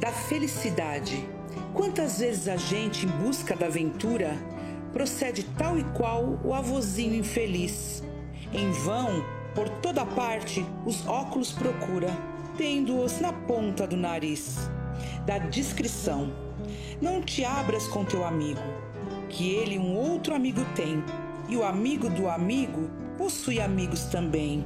da felicidade. Quantas vezes a gente, em busca da aventura, procede tal e qual o avozinho infeliz. Em vão, por toda parte, os óculos procura, tendo-os na ponta do nariz. Da discrição. Não te abras com teu amigo, que ele um outro amigo tem, e o amigo do amigo possui amigos também.